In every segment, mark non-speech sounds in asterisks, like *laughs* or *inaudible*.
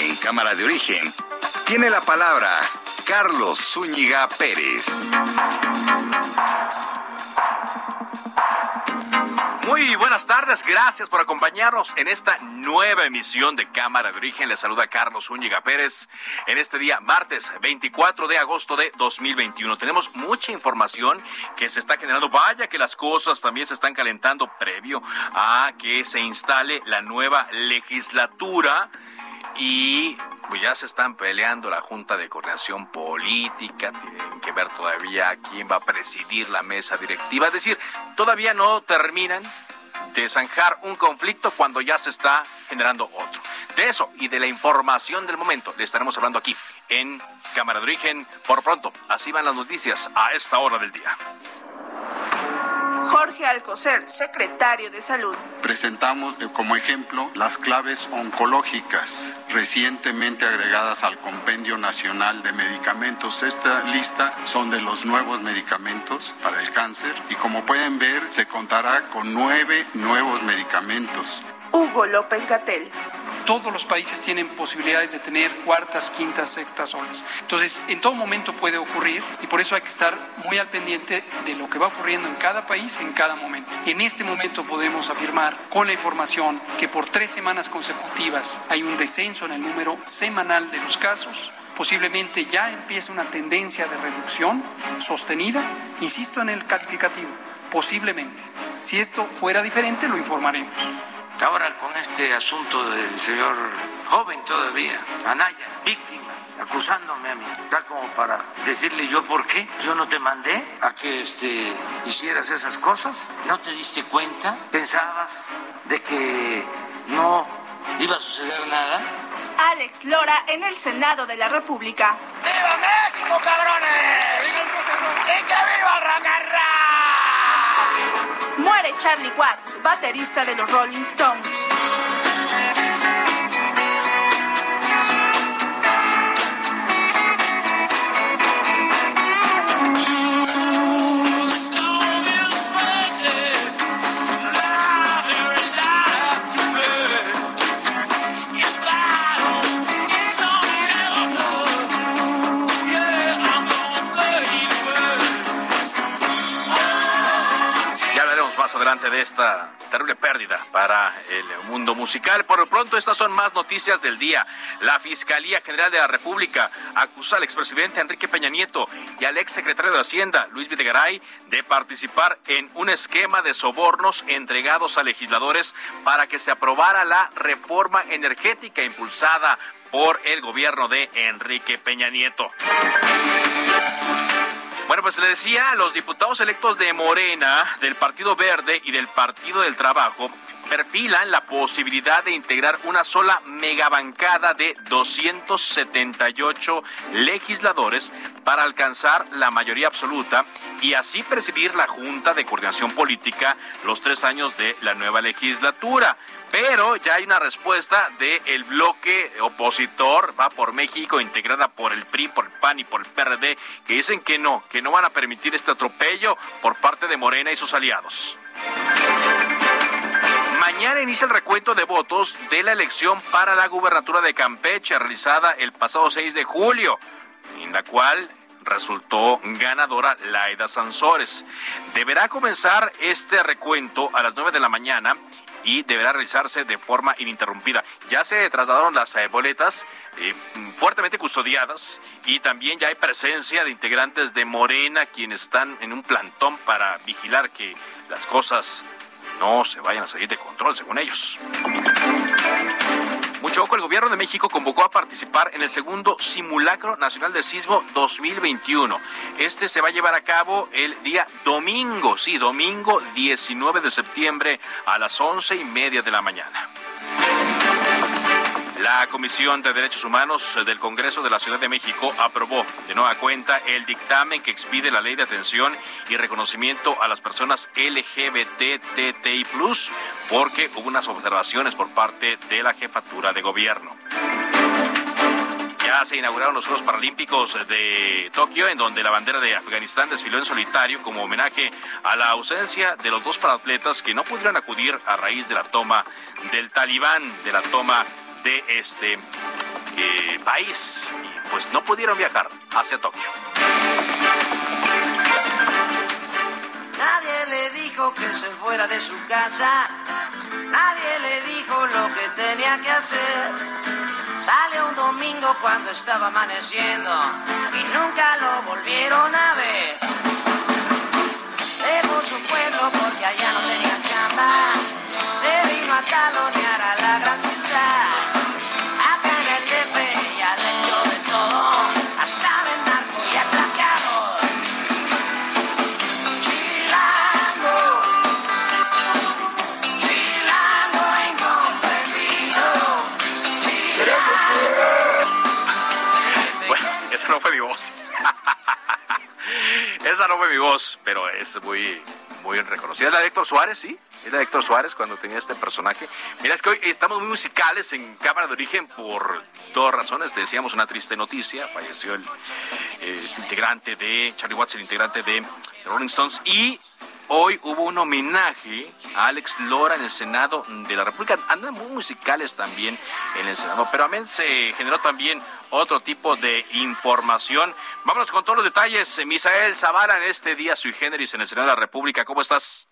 En Cámara de Origen tiene la palabra Carlos Zúñiga Pérez. Muy buenas tardes, gracias por acompañarnos en esta nueva emisión de Cámara de Origen. Les saluda Carlos Zúñiga Pérez en este día, martes 24 de agosto de 2021. Tenemos mucha información que se está generando. Vaya que las cosas también se están calentando previo a que se instale la nueva legislatura y pues ya se están peleando la Junta de Coordinación Política, tienen que ver todavía quién va a presidir la mesa directiva, es decir, todavía no terminan de zanjar un conflicto cuando ya se está generando otro. De eso y de la información del momento le estaremos hablando aquí en Cámara de Origen. Por pronto, así van las noticias a esta hora del día. Jorge Alcocer, secretario de Salud. Presentamos eh, como ejemplo las claves oncológicas recientemente agregadas al Compendio Nacional de Medicamentos. Esta lista son de los nuevos medicamentos para el cáncer y como pueden ver se contará con nueve nuevos medicamentos. Hugo López Gatel todos los países tienen posibilidades de tener cuartas, quintas, sextas olas. Entonces, en todo momento puede ocurrir y por eso hay que estar muy al pendiente de lo que va ocurriendo en cada país en cada momento. En este momento podemos afirmar con la información que por tres semanas consecutivas hay un descenso en el número semanal de los casos posiblemente ya empiece una tendencia de reducción sostenida, insisto en el calificativo, posiblemente. Si esto fuera diferente, lo informaremos. Ahora con este asunto del señor joven todavía, Anaya, víctima, acusándome a mí, está como para decirle yo por qué, yo no te mandé a que este, hicieras esas cosas, no te diste cuenta, pensabas de que no iba a suceder nada. Alex Lora en el Senado de la República. ¡Viva México, cabrones! ¡Y que viva el Muere Charlie Watts, baterista de los Rolling Stones. Adelante de esta terrible pérdida para el mundo musical. Por lo pronto, estas son más noticias del día. La Fiscalía General de la República acusa al expresidente Enrique Peña Nieto y al exsecretario de Hacienda, Luis Videgaray, de participar en un esquema de sobornos entregados a legisladores para que se aprobara la reforma energética impulsada por el gobierno de Enrique Peña Nieto. Bueno, pues le decía, a los diputados electos de Morena, del Partido Verde y del Partido del Trabajo perfilan la posibilidad de integrar una sola megabancada de 278 legisladores para alcanzar la mayoría absoluta y así presidir la Junta de Coordinación Política los tres años de la nueva legislatura. Pero ya hay una respuesta del bloque opositor, va por México, integrada por el PRI, por el PAN y por el PRD, que dicen que no, que no van a permitir este atropello por parte de Morena y sus aliados. Mañana inicia el recuento de votos de la elección para la gubernatura de Campeche, realizada el pasado 6 de julio, en la cual resultó ganadora Laida Sansores. Deberá comenzar este recuento a las 9 de la mañana y deberá realizarse de forma ininterrumpida. Ya se trasladaron las eh, boletas eh, fuertemente custodiadas y también ya hay presencia de integrantes de Morena quienes están en un plantón para vigilar que las cosas no se vayan a salir de control, según ellos. Mucho ojo, el gobierno de México convocó a participar en el segundo simulacro nacional de sismo 2021. Este se va a llevar a cabo el día domingo, sí, domingo 19 de septiembre a las once y media de la mañana. La Comisión de Derechos Humanos del Congreso de la Ciudad de México aprobó de nueva cuenta el dictamen que expide la ley de atención y reconocimiento a las personas LGBTTI+, porque hubo unas observaciones por parte de la jefatura de gobierno. Ya se inauguraron los Juegos Paralímpicos de Tokio, en donde la bandera de Afganistán desfiló en solitario como homenaje a la ausencia de los dos paratletas que no pudieron acudir a raíz de la toma del talibán, de la toma de este eh, país y pues no pudieron viajar hacia Tokio. Nadie le dijo que se fuera de su casa, nadie le dijo lo que tenía que hacer. Sale un domingo cuando estaba amaneciendo y nunca lo volvieron a ver. Dejó su pueblo porque allá no tenía chamba, se vino a talonear a la gran ciudad. Pero es muy, muy reconocida. La de Héctor Suárez, sí. De Héctor Suárez cuando tenía este personaje. Mira, es que hoy estamos muy musicales en Cámara de Origen por dos razones. Decíamos una triste noticia. Falleció el, integrante de Charlie Watts, el integrante de Rolling Stones. Y Hoy hubo un homenaje a Alex Lora en el Senado de la República. Andan muy musicales también en el Senado, pero también se generó también otro tipo de información. Vámonos con todos los detalles. Misael Zavala en este día sui generis en el Senado de la República. ¿Cómo estás?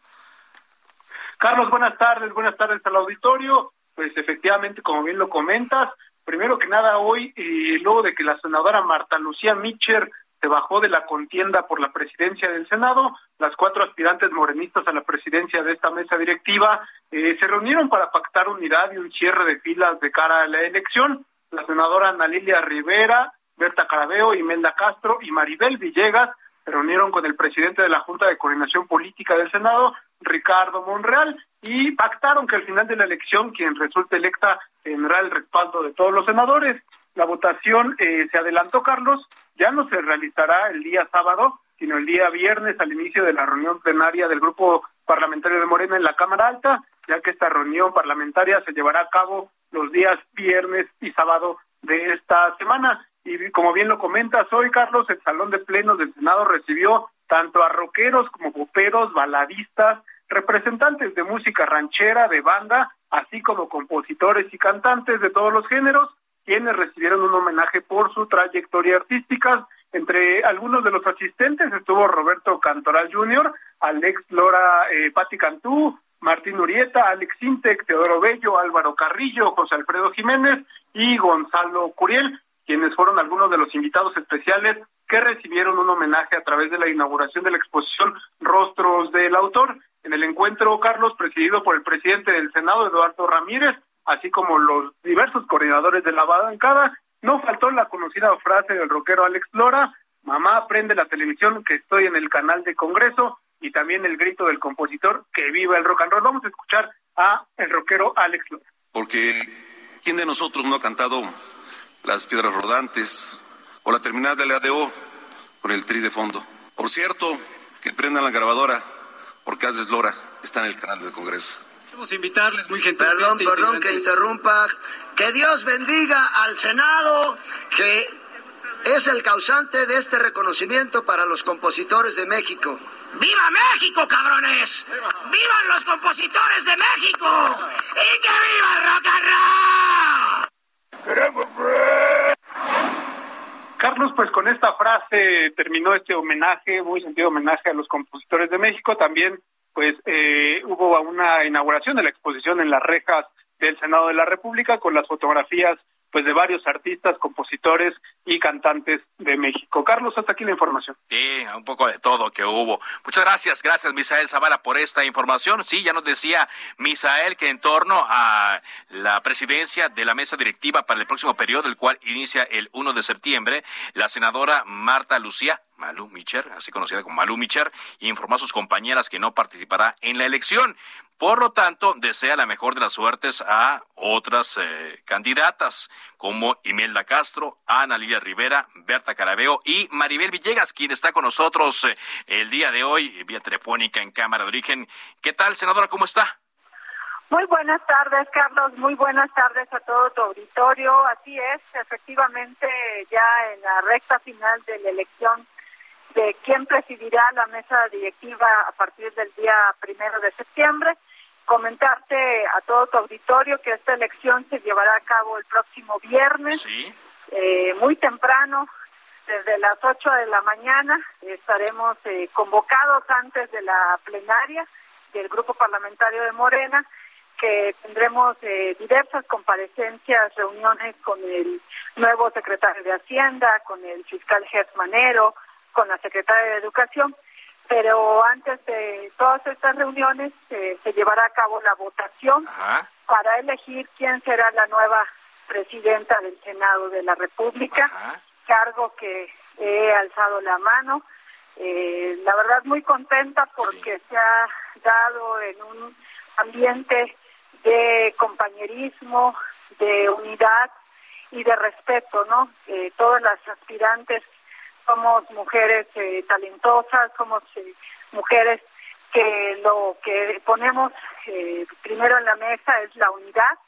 Carlos, buenas tardes. Buenas tardes al auditorio. Pues efectivamente, como bien lo comentas, primero que nada hoy, eh, luego de que la senadora Marta Lucía Mitcher se bajó de la contienda por la presidencia del Senado. Las cuatro aspirantes morenistas a la presidencia de esta mesa directiva eh, se reunieron para pactar unidad y un cierre de filas de cara a la elección. La senadora Ana Lilia Rivera, Berta Carabeo, Imelda Castro y Maribel Villegas se reunieron con el presidente de la Junta de Coordinación Política del Senado, Ricardo Monreal, y pactaron que al final de la elección quien resulte electa tendrá el respaldo de todos los senadores. La votación eh, se adelantó, Carlos, ya no se realizará el día sábado, sino el día viernes al inicio de la reunión plenaria del Grupo Parlamentario de Morena en la Cámara Alta, ya que esta reunión parlamentaria se llevará a cabo los días viernes y sábado de esta semana. Y como bien lo comentas hoy, Carlos, el Salón de Plenos del Senado recibió tanto a rockeros como poperos, baladistas, representantes de música ranchera, de banda, así como compositores y cantantes de todos los géneros, quienes recibieron un homenaje por su trayectoria artística. Entre algunos de los asistentes estuvo Roberto Cantoral Jr., Alex Lora eh, Cantú, Martín Urieta, Alex Intec, Teodoro Bello, Álvaro Carrillo, José Alfredo Jiménez y Gonzalo Curiel, quienes fueron algunos de los invitados especiales que recibieron un homenaje a través de la inauguración de la exposición Rostros del Autor. En el encuentro, Carlos, presidido por el presidente del Senado, Eduardo Ramírez, así como los diversos coordinadores de la bancada. No faltó la conocida frase del rockero Alex Lora, mamá, prende la televisión que estoy en el canal de Congreso, y también el grito del compositor que viva el rock and roll. Vamos a escuchar a el rockero Alex Lora. Porque ¿quién de nosotros no ha cantado las piedras rodantes o la terminal de la ADO con el tri de fondo? Por cierto, que prendan la grabadora porque Alex Lora está en el canal del Congreso. Queremos invitarles muy gentilmente. Perdón, perdón que interrumpa. Que Dios bendiga al Senado, que es el causante de este reconocimiento para los compositores de México. ¡Viva México, cabrones! ¡Vivan los compositores de México! ¡Y que viva el rock and roll! Carlos, pues con esta frase terminó este homenaje, muy sentido homenaje a los compositores de México. También, pues eh, hubo una inauguración de la exposición en las rejas del Senado de la República con las fotografías pues de varios artistas, compositores y cantantes de México. Carlos, hasta aquí la información. Sí, un poco de todo que hubo. Muchas gracias, gracias Misael Zavala por esta información. Sí, ya nos decía Misael que en torno a la presidencia de la mesa directiva para el próximo periodo, el cual inicia el 1 de septiembre, la senadora Marta Lucía Malú Micher, así conocida como Malú Micher, informó a sus compañeras que no participará en la elección. Por lo tanto, desea la mejor de las suertes a otras eh, candidatas como Imelda Castro, Ana Lilia Rivera, Berta Carabeo y Maribel Villegas, quien está con nosotros eh, el día de hoy vía telefónica en Cámara de Origen. ¿Qué tal, senadora? ¿Cómo está? Muy buenas tardes, Carlos. Muy buenas tardes a todo tu auditorio. Así es, efectivamente, ya en la recta final de la elección de quién presidirá la mesa directiva a partir del día primero de septiembre comentarte a todo tu auditorio que esta elección se llevará a cabo el próximo viernes, eh, muy temprano, desde las 8 de la mañana. Estaremos eh, convocados antes de la plenaria del Grupo Parlamentario de Morena, que tendremos eh, diversas comparecencias, reuniones con el nuevo secretario de Hacienda, con el fiscal Gertz Manero, con la secretaria de Educación pero antes de todas estas reuniones eh, se llevará a cabo la votación para elegir quién será la nueva presidenta del Senado de la República, cargo que he alzado la mano. Eh, la verdad muy contenta porque se ha dado en un ambiente de compañerismo, de unidad y de respeto, ¿no? Eh, todas las aspirantes somos mujeres eh, talentosas, somos eh, mujeres que lo que ponemos eh, primero en la mesa es la unidad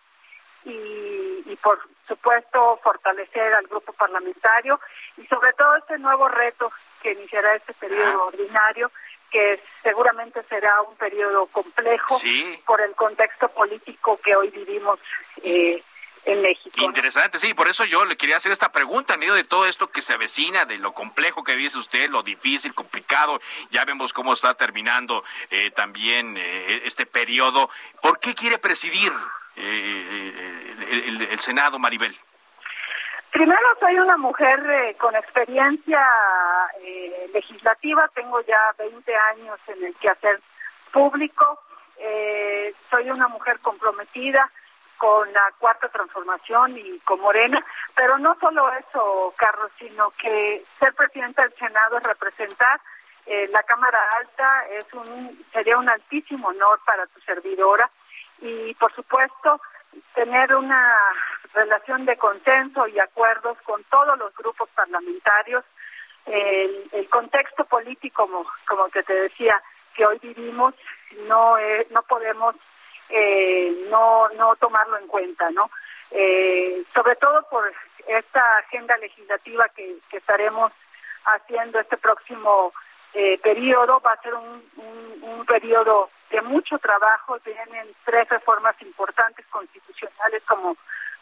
y, y, por supuesto fortalecer al grupo parlamentario y sobre todo este nuevo reto que iniciará este periodo ordinario que seguramente será un periodo complejo por el contexto político que hoy vivimos eh, en México. Interesante, sí, por eso yo le quería hacer esta pregunta en medio de todo esto que se avecina, de lo complejo que dice usted, lo difícil, complicado, ya vemos cómo está terminando eh, también eh, este periodo. ¿Por qué quiere presidir eh, el, el, Senado, Maribel? Primero, soy una mujer con experiencia legislativa, tengo ya 20 años en el quehacer público, soy una mujer comprometida, con la cuarta transformación y con Morena, pero no solo eso, Carlos, sino que ser presidente del Senado es representar eh, la Cámara Alta, es un sería un altísimo honor para tu servidora y, por supuesto, tener una relación de consenso y acuerdos con todos los grupos parlamentarios. El, el contexto político, como, como que te decía, que hoy vivimos, no, no podemos eh, no no tomarlo en cuenta, ¿no? Eh, sobre todo por esta agenda legislativa que, estaremos haciendo este próximo eh, periodo, va a ser un, un, periodo de mucho trabajo, tienen tres reformas importantes constitucionales, como,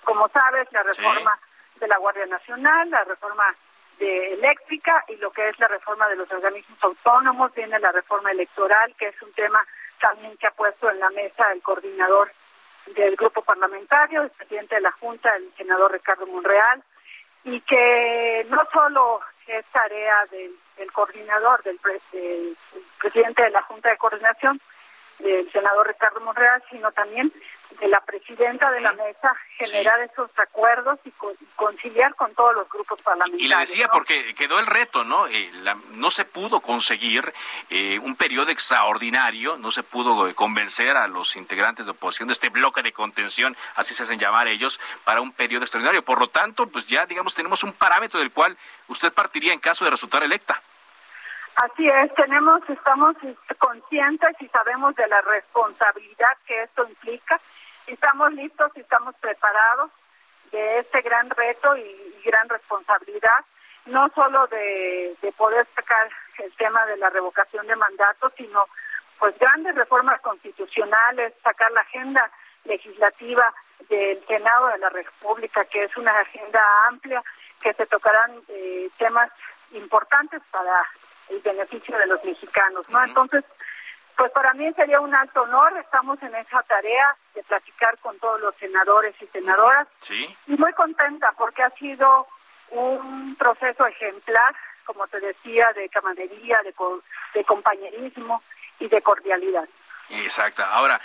como sabes, la reforma de la Guardia Nacional, la reforma de eléctrica y lo que es la reforma de los organismos autónomos, viene la reforma electoral, que es un tema también que ha puesto en la mesa el coordinador del grupo parlamentario, el presidente de la Junta, el senador Ricardo Monreal, y que no solo es tarea del, coordinador, del, presidente de la Junta de Coordinación, del senador Ricardo Monreal, sino también de la presidenta de la mesa generar esos acuerdos y conciliar con todos los grupos parlamentarios. Y le decía porque quedó el reto, ¿no? Eh, no se pudo conseguir eh, un periodo extraordinario, no se pudo eh, convencer a los integrantes de oposición de este bloque de contención, así se hacen llamar ellos, para un periodo extraordinario. Por lo tanto, pues ya digamos tenemos un parámetro del cual usted partiría en caso de resultar electa. Así es, tenemos, estamos conscientes y sabemos de la responsabilidad que esto implica. Estamos listos y estamos preparados de este gran reto y, gran responsabilidad, no solo de, poder sacar el tema de la revocación de mandatos, sino pues grandes reformas constitucionales, sacar la agenda legislativa del Senado de la República, que es una agenda amplia, que se tocarán eh, temas importantes para el beneficio de los mexicanos, ¿no? Entonces, pues para mí sería un alto honor, estamos en esa tarea de platicar con todos los senadores y senadoras. Sí. Y muy contenta porque ha sido un proceso ejemplar, como te decía, de camaradería, de, de compañerismo y de cordialidad. Exacto. Ahora,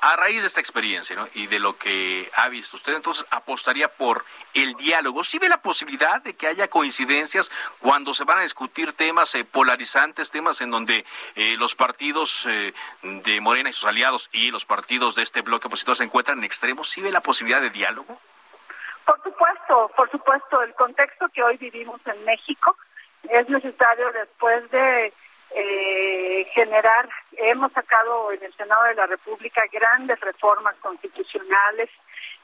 a raíz de esta experiencia ¿no? y de lo que ha visto usted, entonces apostaría por el diálogo. ¿Sí ve la posibilidad de que haya coincidencias cuando se van a discutir temas eh, polarizantes, temas en donde eh, los partidos eh, de Morena y sus aliados y los partidos de este bloque opositor se encuentran en extremos? ¿Sí ve la posibilidad de diálogo? Por supuesto, por supuesto. El contexto que hoy vivimos en México es necesario después de eh, generar, hemos sacado en el Senado de la República grandes reformas constitucionales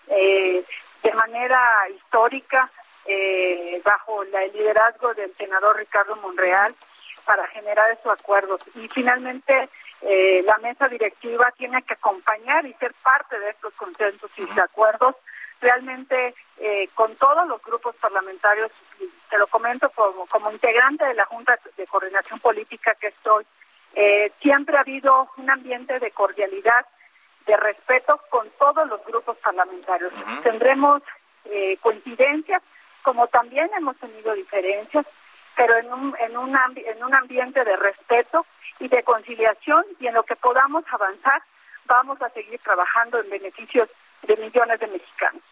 eh, de manera histórica eh, bajo el liderazgo del senador Ricardo Monreal para generar esos acuerdos. Y finalmente eh, la mesa directiva tiene que acompañar y ser parte de estos consensos y de acuerdos realmente eh, con todos los grupos parlamentarios, te lo comento como, como integrante de la Junta de Coordinación Política que estoy, eh, siempre ha habido un ambiente de cordialidad, de respeto con todos los grupos parlamentarios. Tendremos eh, coincidencias, como también hemos tenido diferencias, pero en un, en, un en un ambiente de respeto y de conciliación y en lo que podamos avanzar, vamos a seguir trabajando en beneficios de millones de mexicanos.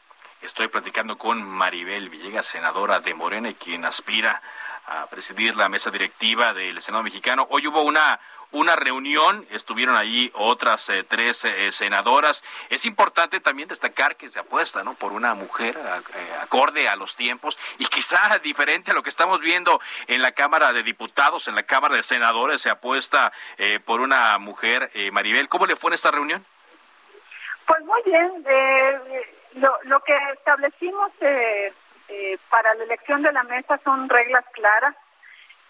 Estoy platicando con Maribel Villegas, senadora de Morena, quien aspira a presidir la mesa directiva del Senado mexicano. Hoy hubo una una reunión, estuvieron allí otras eh, tres eh, senadoras. Es importante también destacar que se apuesta ¿no? por una mujer eh, acorde a los tiempos y quizá *laughs* diferente a lo que estamos viendo en la Cámara de Diputados, en la Cámara de Senadores, se apuesta por una mujer. Maribel, ¿cómo le fue en esta reunión? Pues muy bien. lo, lo que establecimos para la elección de la mesa son reglas claras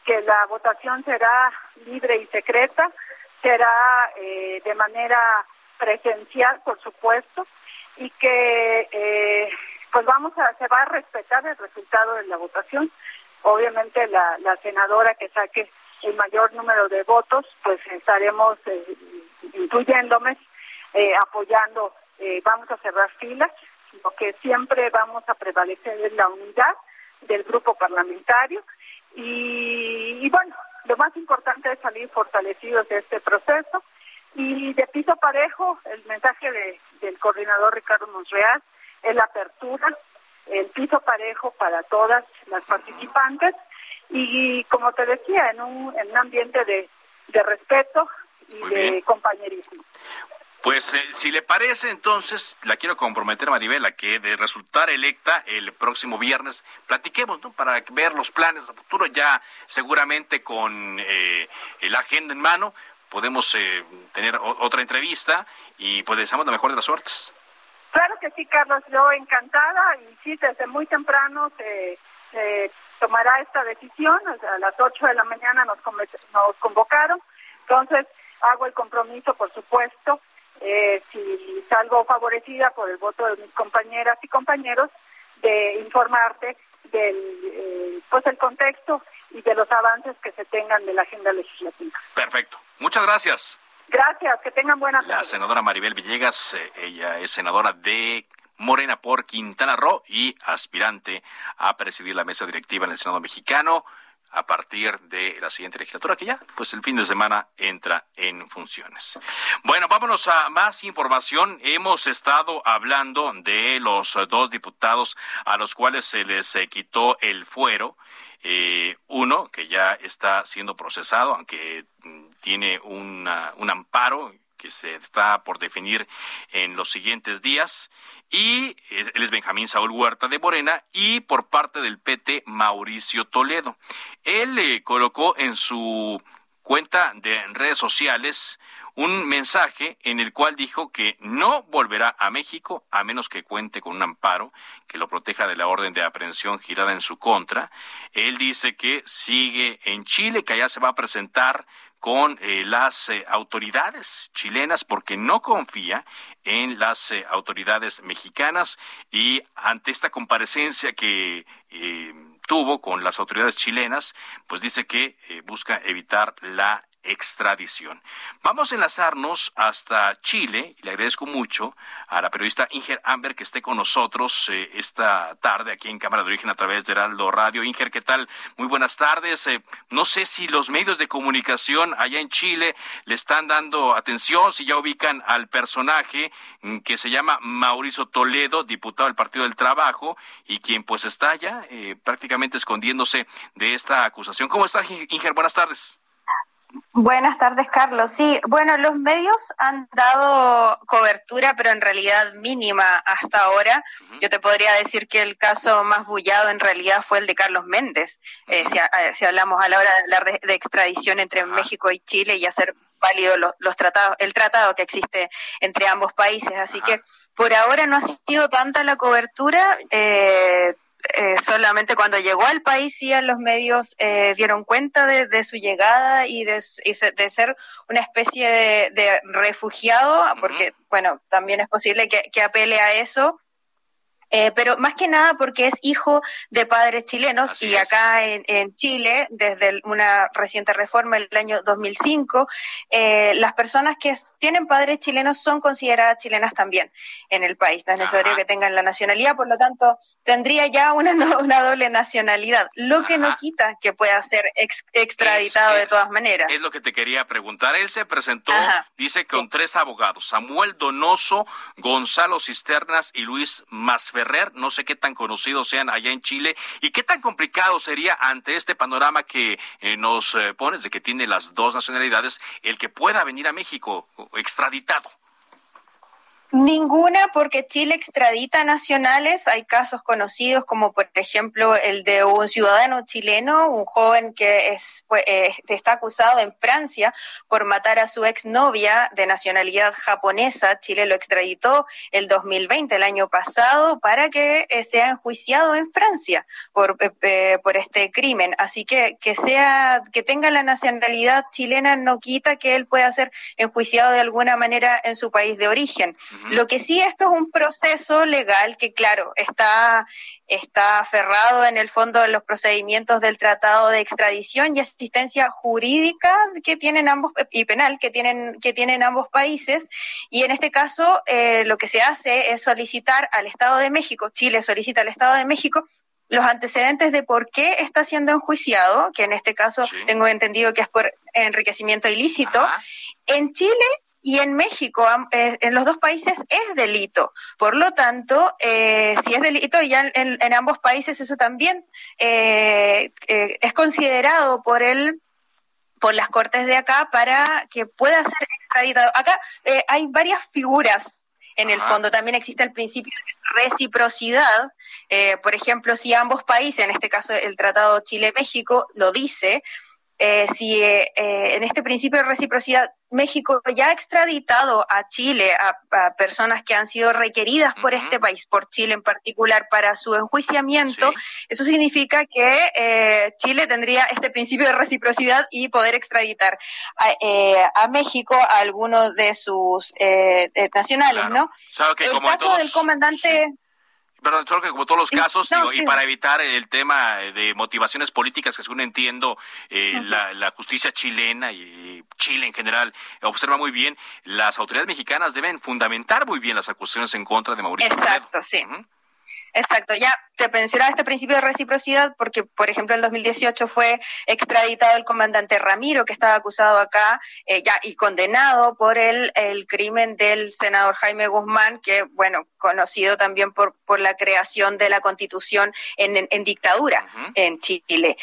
que la votación será libre y secreta, será eh, de manera presencial, por supuesto, y que eh, pues vamos a se va a respetar el resultado de la votación. Obviamente la, senadora que saque el mayor número de votos, pues estaremos eh, incluyéndome, eh, apoyando, vamos a cerrar filas, lo que siempre vamos a prevalecer es la unidad del grupo parlamentario y, bueno, lo más importante es salir fortalecidos de este proceso. Y de piso parejo, el mensaje de, del coordinador Ricardo Monreal es la apertura, el piso parejo para todas las participantes y, como te decía, en un, en un ambiente de, de respeto y de compañerismo. Pues eh, si le parece, entonces la quiero comprometer, Maribel, que de resultar electa el próximo viernes platiquemos, ¿no? Para ver los planes a futuro, ya seguramente con eh, la agenda en mano podemos eh, tener otra entrevista y pues deseamos la mejor de las suertes. Claro que sí, Carlos, yo encantada y sí, desde muy temprano se, tomará esta decisión, a las 8 de la mañana nos, nos convocaron, entonces hago el compromiso, por supuesto, eh, si salgo favorecida por el voto de mis compañeras y compañeros, de informarte del eh, pues el contexto y de los avances que se tengan de la agenda legislativa. Perfecto. Muchas gracias. Gracias, que tengan buena tarde. La senadora Maribel Villegas, eh, ella es senadora de Morena por Quintana Roo y aspirante a presidir la mesa directiva en el Senado mexicano. A partir de la siguiente legislatura, que ya, pues el fin de semana entra en funciones. Bueno, vámonos a más información. Hemos estado hablando de los dos diputados a los cuales se les eh, quitó el fuero. Eh, uno que ya está siendo procesado, aunque mm, tiene un amparo que se está por definir en los siguientes días. Y él es Benjamín Saúl Huerta de Morena y por parte del PT Mauricio Toledo. Él le colocó en su cuenta de redes sociales un mensaje en el cual dijo que no volverá a México a menos que cuente con un amparo que lo proteja de la orden de aprehensión girada en su contra. Él dice que sigue en Chile, que allá se va a presentar con eh, las eh, autoridades chilenas porque no confía en las eh, autoridades mexicanas. Y ante esta comparecencia que tuvo con las autoridades chilenas, pues dice que busca evitar la extradición. Vamos a enlazarnos hasta Chile y le agradezco mucho a la periodista Inger Amber que esté con nosotros eh, esta tarde aquí en Cámara de Origen a través de Heraldo Radio. Inger, ¿qué tal? Muy buenas tardes. Eh, no sé si los medios de comunicación allá en Chile le están dando atención, si ya ubican al personaje mm, que se llama Mauricio Toledo, diputado del Partido del Trabajo, y quien pues está ya eh, prácticamente escondiéndose de esta acusación. ¿Cómo está, Inger? Buenas tardes. Buenas tardes, Carlos. Sí, bueno, los medios han dado cobertura, pero en realidad mínima hasta ahora. Yo te podría decir que el caso más bullado en realidad fue el de Carlos Méndez, eh, eh, si, hablamos a la hora de hablar de, extradición entre México y Chile y hacer válido los, tratados, el tratado que existe entre ambos países. Así que por ahora no ha sido tanta la cobertura. Eh, eh, solamente cuando llegó al país sí los medios eh, dieron cuenta de, su llegada y de, ser una especie de, refugiado, porque, bueno, también es posible que apele a eso eh, pero más que nada porque es hijo de padres chilenos y acá en, Chile, desde una reciente reforma del año 2005, eh, las personas que tienen padres chilenos son consideradas chilenas también en el país. No es necesario que tengan la nacionalidad, por lo tanto, tendría ya una, *laughs* una doble nacionalidad, lo que no quita que pueda ser extraditado de todas maneras. Es lo que te quería preguntar. Él se presentó, dice, con tres abogados, Samuel Donoso, Gonzalo Cisternas y Luis Masfer No sé qué tan conocidos sean allá en Chile y qué tan complicado sería ante este panorama que eh, nos eh, pones de que tiene las dos nacionalidades el que pueda venir a México extraditado. Ninguna, porque Chile extradita nacionales. Hay casos conocidos como, por ejemplo, el de un ciudadano chileno, un joven que es, eh, está acusado en Francia por matar a su exnovia de nacionalidad japonesa. Chile lo extraditó el 2020, el año pasado, para que eh, sea enjuiciado en Francia por, eh, por este crimen. Así que que sea, que tenga la nacionalidad chilena no quita que él pueda ser enjuiciado de alguna manera en su país de origen. Lo que sí, esto es un proceso legal que, claro, está, está aferrado en el fondo de los procedimientos del Tratado de Extradición y Asistencia Jurídica que tienen ambos, y penal que tienen, que tienen ambos países. Y en este caso, eh, lo que se hace es solicitar al Estado de México, Chile solicita al Estado de México los antecedentes de por qué está siendo enjuiciado, que en este caso tengo entendido que es por enriquecimiento ilícito. En Chile y en México, eh, en los dos países es delito. Por lo tanto, eh, si es delito, ya en, ambos países eso también eh, es considerado por el por las cortes de acá para que pueda ser extraditado. Acá hay varias figuras en el fondo. También existe el principio de reciprocidad. por ejemplo, si ambos países, en este caso el Tratado Chile-México, lo dice, eh, si eh, eh, en este principio de reciprocidad México ya ha extraditado a Chile a, personas que han sido requeridas por este país, por Chile en particular, para su enjuiciamiento, eso significa que Chile tendría este principio de reciprocidad y poder extraditar a, México a algunos de sus nacionales, ¿no? el caso del comandante... Perdón, solo que como todos los casos, y para evitar el tema de motivaciones políticas que según entiendo eh, la, justicia chilena y Chile en general observa muy bien, las autoridades mexicanas deben fundamentar muy bien las acusaciones en contra de Mauricio. Exacto, sí. Exacto, ya te mencionaba este principio de reciprocidad porque, por ejemplo, en 2018 fue extraditado el comandante Ramiro, que estaba acusado acá eh, ya y condenado por el, el crimen del senador Jaime Guzmán, que, bueno, conocido también por, por la creación de la constitución en, en, dictadura en Chile.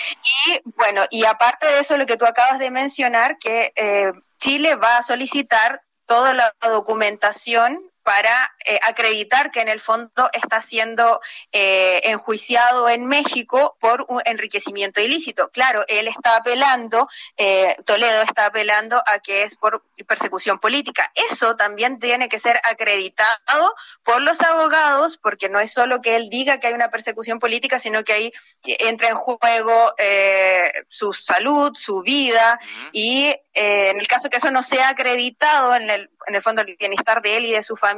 Y, bueno, y aparte de eso, lo que tú acabas de mencionar, que eh, Chile va a solicitar toda la documentación para eh, acreditar que en el fondo está siendo eh, enjuiciado en México por un enriquecimiento ilícito. Claro, él está apelando, eh, Toledo está apelando a que es por persecución política. Eso también tiene que ser acreditado por los abogados, porque no es solo que él diga que hay una persecución política, sino que ahí entra en juego su salud, su vida, y en el caso que eso no sea acreditado en el en el fondo el bienestar de él y de su familia,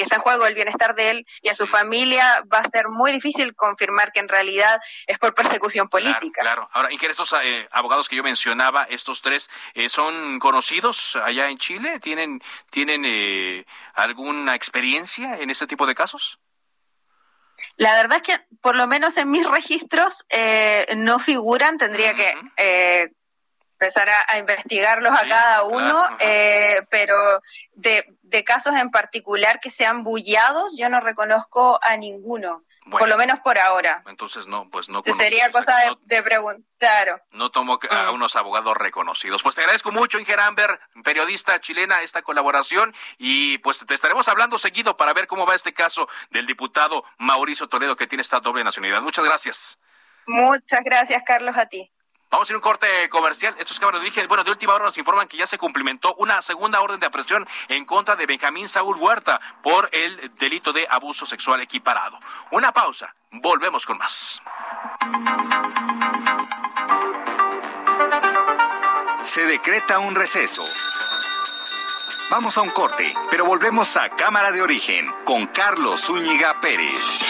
que está en juego el bienestar de él y a su familia, va a ser muy difícil confirmar que en realidad es por persecución política. Claro, Ahora, Inger, estos eh, abogados que yo mencionaba, estos tres, eh, ¿son conocidos allá en Chile? ¿Tienen, tienen eh, alguna experiencia en este tipo de casos? La verdad es que, por lo menos en mis registros, no figuran. Tendría que empezar a, investigarlos a cada uno, eh, pero de, de, casos en particular que sean bullados, yo no reconozco a ninguno. por lo menos por ahora. Entonces no, pues no. sería cosa de, preguntar. No tomo a mm. unos abogados reconocidos. Pues te agradezco mucho, Inger Amber, periodista chilena, esta colaboración y pues te estaremos hablando seguido para ver cómo va este caso del diputado Mauricio Toledo que tiene esta doble nacionalidad. Muchas gracias. Muchas gracias, Carlos, a ti. Vamos a ir a un corte comercial. Estos cámaras de dije, bueno, de última hora nos informan que ya se cumplimentó una segunda orden de aprehensión en contra de Benjamín Saúl Huerta por el delito de abuso sexual equiparado. Una pausa. Volvemos con más. Se decreta un receso. Vamos a un corte, pero volvemos a Cámara de Origen con Carlos Zúñiga Pérez.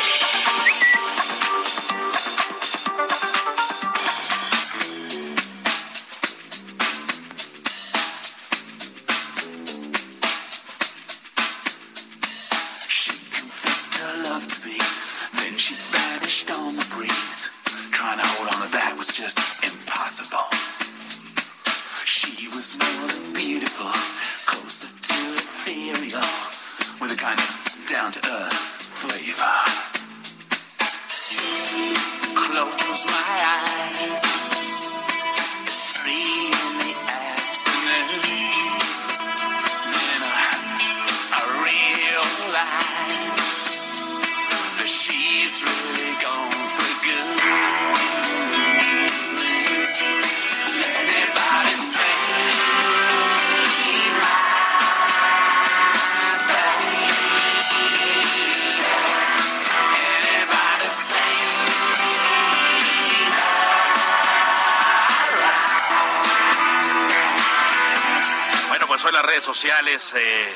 Sociales eh,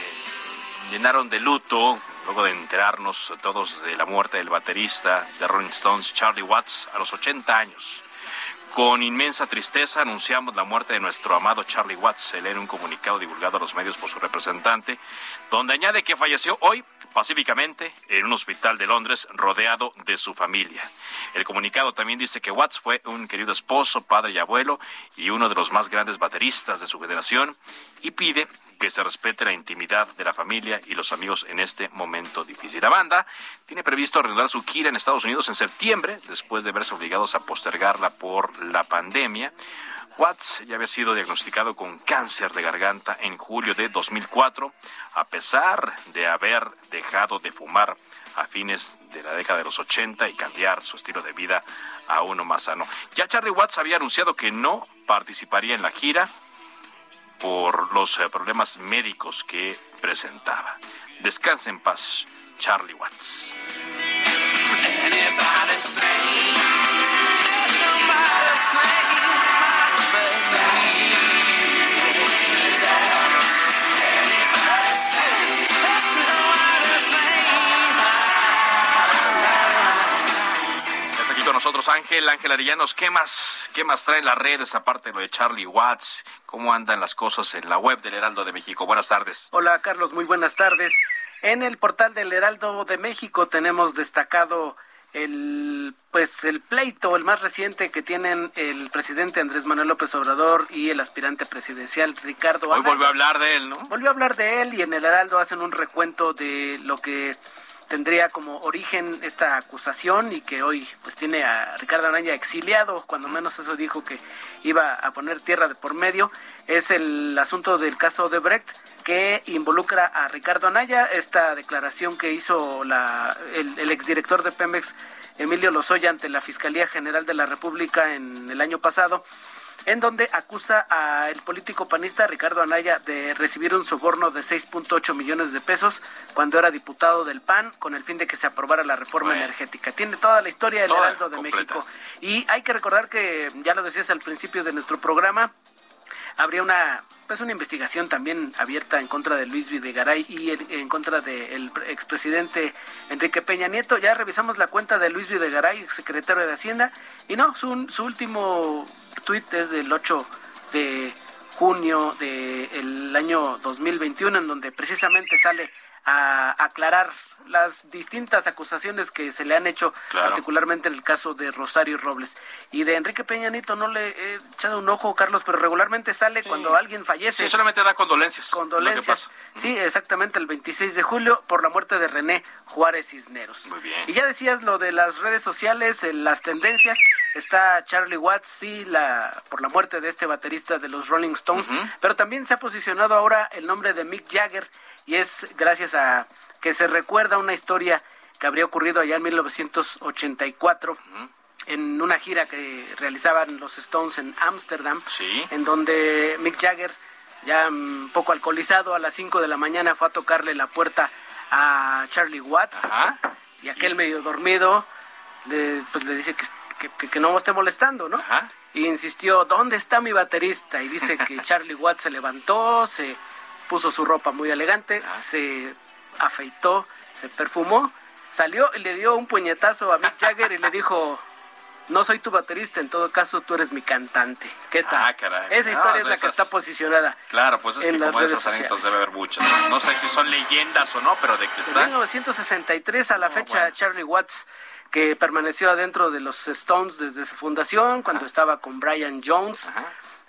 llenaron de luto luego de enterarnos todos de la muerte del baterista de Rolling Stones, Charlie Watts, a los 80 años. Con inmensa tristeza anunciamos la muerte de nuestro amado Charlie Watts. Se lee en un comunicado divulgado a los medios por su representante, donde añade que falleció hoy pacíficamente en un hospital de Londres rodeado de su familia. El comunicado también dice que Watts fue un querido esposo, padre y abuelo y uno de los más grandes bateristas de su generación y pide que se respete la intimidad de la familia y los amigos en este momento difícil. La banda tiene previsto reanudar su gira en Estados Unidos en septiembre después de verse obligados a postergarla por la pandemia. Watts ya había sido diagnosticado con cáncer de garganta en julio de 2004, a pesar de haber dejado de fumar a fines de la década de los 80 y cambiar su estilo de vida a uno más sano. Ya Charlie Watts había anunciado que no participaría en la gira por los eh, problemas médicos que presentaba. Descanse en paz, Charlie Watts. Ángel, Ángel Arillanos. ¿Qué más, qué más traen las redes aparte de lo de Charlie Watts? ¿Cómo andan las cosas en la web del Heraldo de México? Buenas tardes. Hola Carlos, muy buenas tardes. En el portal del Heraldo de México tenemos destacado el pues el pleito, el más reciente que tienen el presidente Andrés Manuel López Obrador y el aspirante presidencial Ricardo Hoy volvió a hablar de él, ¿no? Volvió a hablar de él y en el Heraldo hacen un recuento de lo que tendría como origen esta acusación y que hoy pues tiene a Ricardo Araña exiliado, cuando menos eso dijo que iba a poner tierra de por medio, es el asunto del caso de Brecht que involucra a Ricardo Anaya, esta declaración que hizo la, el, el exdirector de Pemex, Emilio Lozoya, ante la Fiscalía General de la República en el año pasado, en donde acusa al político panista Ricardo Anaya de recibir un soborno de 6.8 millones de pesos cuando era diputado del PAN con el fin de que se aprobara la reforma energética. Tiene toda la historia del Heraldo de México. Y hay que recordar que, ya lo decías al principio de nuestro programa, habría una pues una investigación también abierta en contra de Luis Videgaray y en, contra del expresidente Enrique Peña Nieto. Ya revisamos la cuenta de Luis Videgaray, secretario de Hacienda, y no, su, su último tuit es del 8 de junio del año 2021, en donde precisamente sale a aclarar las distintas acusaciones que se le han hecho, particularmente en el caso de Rosario Robles. Y de Enrique Peña Nieto no le he echado un ojo, Carlos, pero regularmente sale cuando alguien fallece. Sí, solamente da condolencias. Condolencias. Sí, exactamente, el 26 de julio por la muerte de René Juárez Cisneros. Muy bien. Y ya decías lo de las redes sociales, las tendencias. Está Charlie Watts, sí, la, por la muerte de este baterista de los Rolling Stones, pero también se ha posicionado ahora el nombre de Mick Jagger y es gracias a que se recuerda una historia que habría ocurrido allá en 1984. En una gira que realizaban los Stones en Ámsterdam, en donde Mick Jagger, ya un poco alcoholizado, a las 5 de la mañana fue a tocarle la puerta a Charlie Watts. Y aquel medio dormido, pues le dice que, que, no me esté molestando, ¿no? Y insistió, ¿dónde está mi baterista? Y dice que *laughs* Charlie Watts se levantó, se puso su ropa muy elegante, se afeitó, se perfumó, salió y le dio un puñetazo a Mick Jagger y le dijo, no soy tu baterista, en todo caso tú eres mi cantante. ¿Qué tal? Ah, caray. Esa historia es la que está posicionada. Claro, pues es que como esos anécdotas debe haber muchas. ¿no? sé si son leyendas o no, pero de que está. En 1963 a la fecha, Charlie Watts, que permaneció adentro de los Stones desde su fundación, cuando estaba con Brian Jones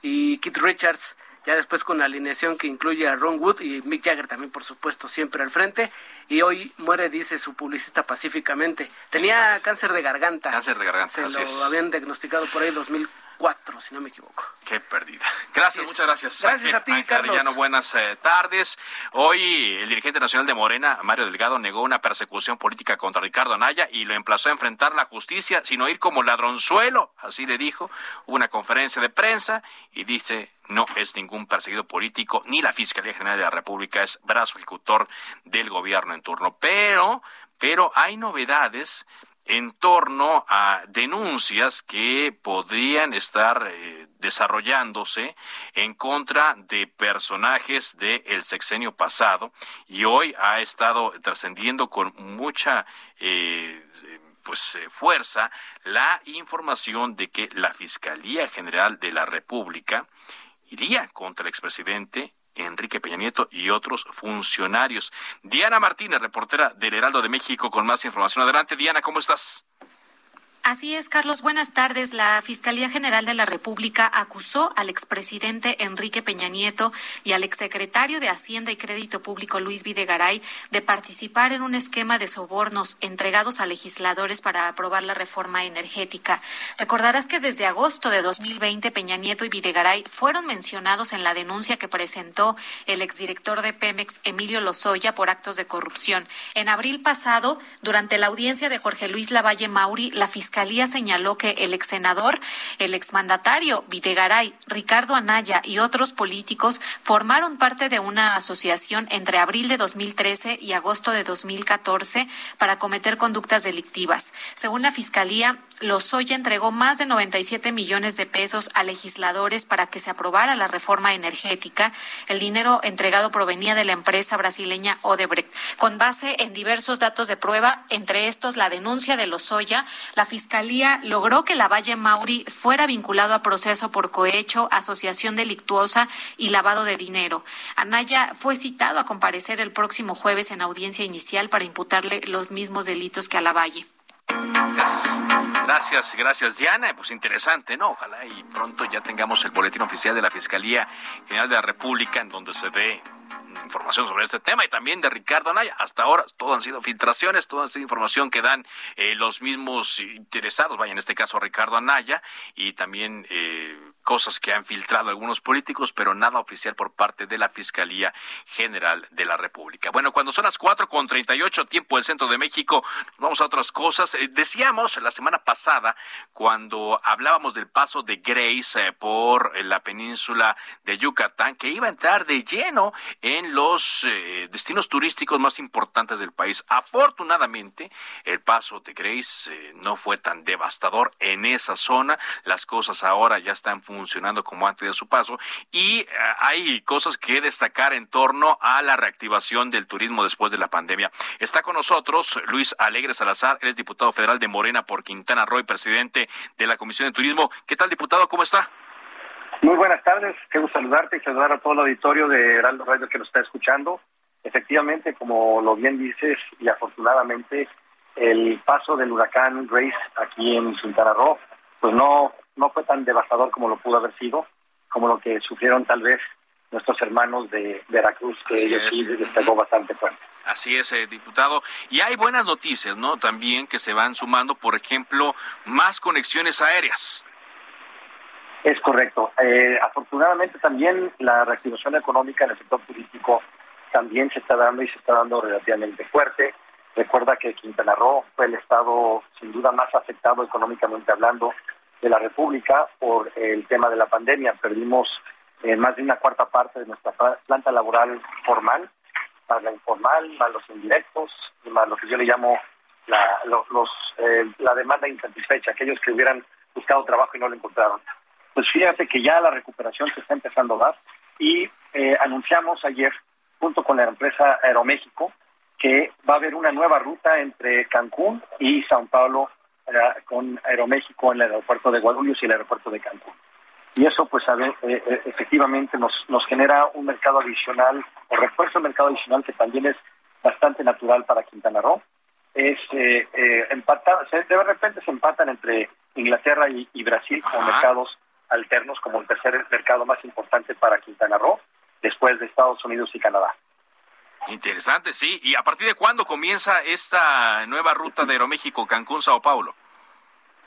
y Keith Richards ya después con la alineación que incluye a Ron Wood y Mick Jagger también, por supuesto, siempre al frente. Y hoy muere, dice su publicista pacíficamente. Tenía cáncer de garganta. Cáncer de garganta. Se lo habían diagnosticado por ahí 2000 4, si no me equivoco. Qué perdida. Gracias, muchas gracias. Gracias a ti, Ángel buenas eh, tardes. Hoy el dirigente nacional de Morena, Mario Delgado, negó una persecución política contra Ricardo Anaya y lo emplazó a enfrentar la justicia, sino ir como ladronzuelo, así le dijo. Una conferencia de prensa y dice no es ningún perseguido político, ni la Fiscalía General de la República es brazo ejecutor del gobierno en turno. Pero, pero hay novedades en torno a denuncias que podrían estar eh, desarrollándose en contra de personajes del sexenio pasado y hoy ha estado trascendiendo con mucha eh, pues fuerza la información de que la Fiscalía General de la República iría contra el expresidente Enrique Peña Nieto y otros funcionarios. Diana Martínez, reportera del Heraldo de México, con más información. Adelante, Diana, ¿cómo estás? Así es, Carlos. Buenas tardes. La Fiscalía General de la República acusó al expresidente Enrique Peña Nieto y al exsecretario de Hacienda y Crédito Público Luis Videgaray de participar en un esquema de sobornos entregados a legisladores para aprobar la reforma energética. Recordarás que desde agosto de 2020 Peña Nieto y Videgaray fueron mencionados en la denuncia que presentó el exdirector de Pemex Emilio Lozoya por actos de corrupción. En abril pasado, durante la audiencia de Jorge Luis Lavalle Mauri, la Fiscalía Fiscalía señaló que el ex senador, el exmandatario Videgaray, Ricardo Anaya y otros políticos formaron parte de una asociación entre abril de 2013 y agosto de 2014 para cometer conductas delictivas. Según la Fiscalía, Lozoya entregó más de 97 millones de pesos a legisladores para que se aprobara la reforma energética. El dinero entregado provenía de la empresa brasileña Odebrecht. Con base en diversos datos de prueba, entre estos la denuncia de Lozoya, la Fiscalía logró que la Valle Mauri fuera vinculado a proceso por cohecho, asociación delictuosa y lavado de dinero. Anaya fue citado a comparecer el próximo jueves en audiencia inicial para imputarle los mismos delitos que a la Valle. Gracias, gracias Diana. Pues interesante, ¿no? Ojalá y pronto ya tengamos el boletín oficial de la Fiscalía General de la República en donde se dé información sobre este tema y también de Ricardo Anaya. Hasta ahora todo han sido filtraciones, toda han sido información que dan eh, los mismos interesados, vaya en este caso Ricardo Anaya y también eh, cosas que han filtrado algunos políticos, pero nada oficial por parte de la Fiscalía General de la República. Bueno, cuando son las cuatro con treinta y ocho tiempo del centro de México, vamos a otras cosas. Eh, decíamos la semana pasada, cuando hablábamos del paso de Grace eh, por la península de Yucatán, que iba a entrar de lleno en los eh, destinos turísticos más importantes del país. Afortunadamente, el paso de Grace no fue tan devastador en esa zona. Las cosas ahora ya están funcionando funcionando como antes de su paso y eh, hay cosas que destacar en torno a la reactivación del turismo después de la pandemia. Está con nosotros Luis Alegre Salazar, él es diputado federal de Morena por Quintana Roo y presidente de la Comisión de Turismo. ¿Qué tal, diputado? ¿Cómo está? Muy buenas tardes, gusto saludarte y saludar a todo el auditorio de Heraldo Radio que nos está escuchando. Efectivamente, como lo bien dices, y afortunadamente, el paso del huracán Grace aquí en Quintana Roo, pues no no fue tan devastador como lo pudo haber sido, como lo que sufrieron tal vez nuestros hermanos de Veracruz, que ellos sí les pegó bastante fuerte. Así es, eh, diputado. Y hay buenas noticias, ¿no? También que se van sumando, por ejemplo, más conexiones aéreas. Es correcto. Eh, afortunadamente también la reactivación económica en el sector turístico también se está dando y se está dando relativamente fuerte. Recuerda que Quintana Roo fue el estado sin duda más afectado económicamente hablando de la República por el tema de la pandemia. Perdimos eh, más de una cuarta parte de nuestra planta laboral formal, más la informal, más los indirectos, y más lo que yo le llamo eh, la demanda insatisfecha, aquellos que hubieran buscado trabajo y no lo encontraron. Pues fíjate que ya la recuperación se está empezando a dar y eh, anunciamos ayer, junto con la empresa Aeroméxico, que va a haber una nueva ruta entre Cancún y Sao Paulo con Aeroméxico en el aeropuerto de Guadalajara y el aeropuerto de Cancún. Y eso, pues, a ver, eh, eh, efectivamente nos, nos genera un mercado adicional, o refuerzo un mercado adicional que también es bastante natural para Quintana Roo. Es, eh, eh de repente se empatan entre Inglaterra y, Brasil como mercados alternos, como el tercer mercado más importante para Quintana Roo, después de Estados Unidos y Canadá. Interesante, sí. ¿Y a partir de cuándo comienza esta nueva ruta de Aeroméxico Cancún-Sao Paulo?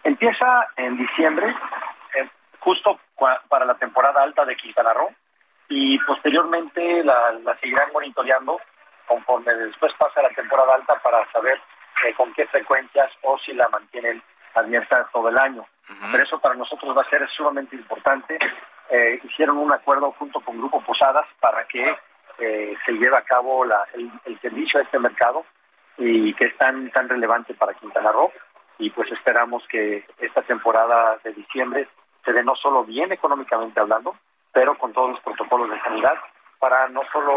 Empieza en diciembre, eh, justo para la temporada alta de Quintana Roo, y posteriormente la, seguirán monitoreando conforme después pasa la temporada alta para saber eh, con qué frecuencias o si la mantienen abierta todo el año. Pero eso para nosotros va a ser sumamente importante. Eh, hicieron un acuerdo junto con Grupo Posadas para que eh, se lleva a cabo el, servicio a este mercado y que es tan, tan relevante para Quintana Roo. Y pues esperamos que esta temporada de diciembre se dé no solo bien económicamente hablando, pero con todos los protocolos de sanidad para no solo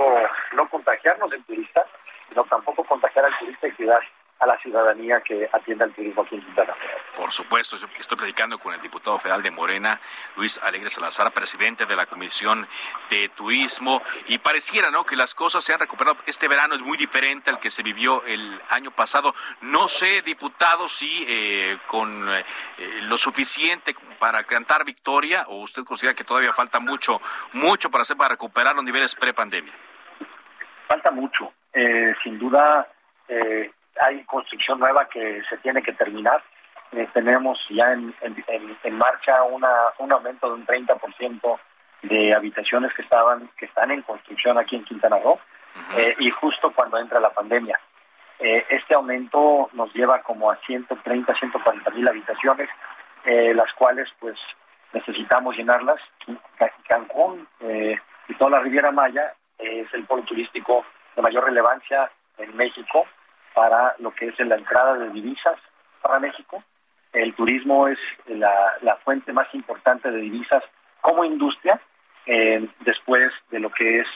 no contagiarnos del turista, sino tampoco contagiar al turista y cuidar a la ciudadanía que atienda el turismo aquí en Quintana Por supuesto, estoy platicando con el diputado federal de Morena, Luis Alegre Salazar, presidente de la Comisión de Turismo, y pareciera, ¿no?, que las cosas se han recuperado. Este verano es muy diferente al que se vivió el año pasado. No sé, diputado, si eh, con eh, lo suficiente para cantar victoria, o usted considera que todavía falta mucho, mucho para hacer para recuperar los niveles pre-pandemia. Falta mucho, eh, sin duda. Eh, hay construcción nueva que se tiene que terminar. Eh, tenemos ya en, en, marcha una, un aumento de un 30% de habitaciones que estaban que están en construcción aquí en Quintana Roo eh, y justo cuando entra la pandemia. Eh, este aumento nos lleva como a 130, 140 mil habitaciones, las cuales pues necesitamos llenarlas. Cancún y toda la Riviera Maya es el polo turístico de mayor relevancia en México para lo que es la entrada de divisas para México. El turismo es la, fuente más importante de divisas como industria, eh, después de lo que es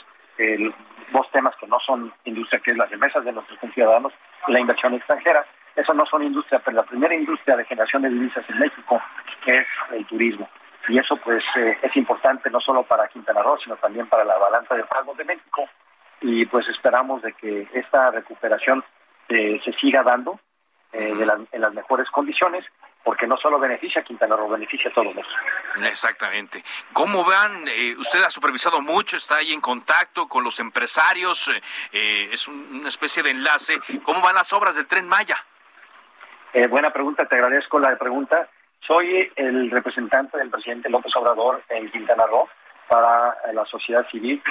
dos temas que no son industria, que es las remesas de nuestros ciudadanos y la inversión extranjera. Eso no son industria, pero la primera industria de generación de divisas en México es el turismo. Y eso pues eh, es importante no solo para Quintana Roo, sino también para la balanza de pagos de México. Y pues esperamos de que esta recuperación eh, se siga dando eh, en las mejores condiciones, porque no solo beneficia a Quintana Roo, beneficia a todos nosotros. Exactamente. ¿Cómo van? Eh, usted ha supervisado mucho, está ahí en contacto con los empresarios, es una especie de enlace. ¿Cómo van las obras del Tren Maya? buena pregunta, te agradezco la pregunta. Soy el representante del presidente López Obrador en Quintana Roo para la sociedad civil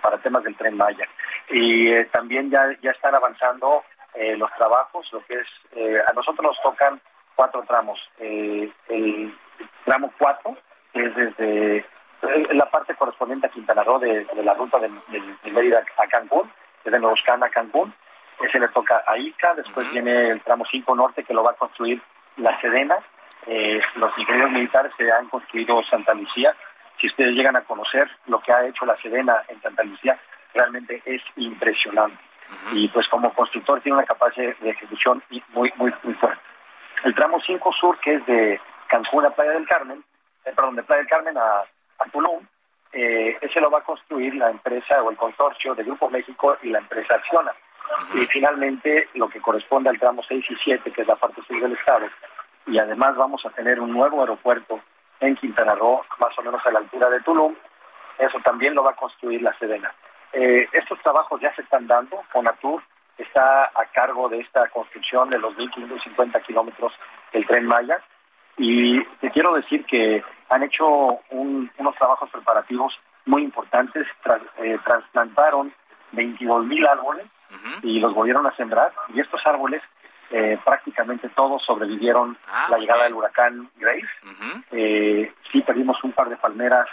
para temas del Tren Maya. Y también ya, ya están avanzando eh, los trabajos, lo que es, eh, a nosotros nos tocan cuatro tramos. Eh, el tramo cuatro, que es desde la parte correspondiente a Quintana Roo de, la ruta de, Mérida a Cancún, desde Noroscan a Cancún, ese le toca a Ica, después viene el tramo 5 norte que lo va a construir la Sedena, los ingenieros militares se han construido Santa Lucía, si ustedes llegan a conocer lo que ha hecho la Sedena en Santa Lucía, realmente es impresionante y pues como constructor tiene una capacidad de ejecución muy, muy, muy fuerte. El tramo 5 Sur, que es de Cancún a Playa del Carmen, eh, perdón, de Playa del Carmen a, a Tulum, eh, ese lo va a construir la empresa o el consorcio de Grupo México y la empresa Acciona. Y finalmente lo que corresponde al tramo 6 y 7, que es la parte sur del estado, y además vamos a tener un nuevo aeropuerto en Quintana Roo, más o menos a la altura de Tulum, eso también lo va a construir la Sedena. Eh, estos trabajos ya se están dando. Fonatur está a cargo de esta construcción de los 1.550 kilómetros del tren Maya. Y te quiero decir que han hecho unos trabajos preparativos muy importantes. Eh, trasplantaron 22.000 árboles y los volvieron a sembrar. Y estos árboles eh, prácticamente todos sobrevivieron ah, la llegada del huracán Grace. sí perdimos un par de palmeras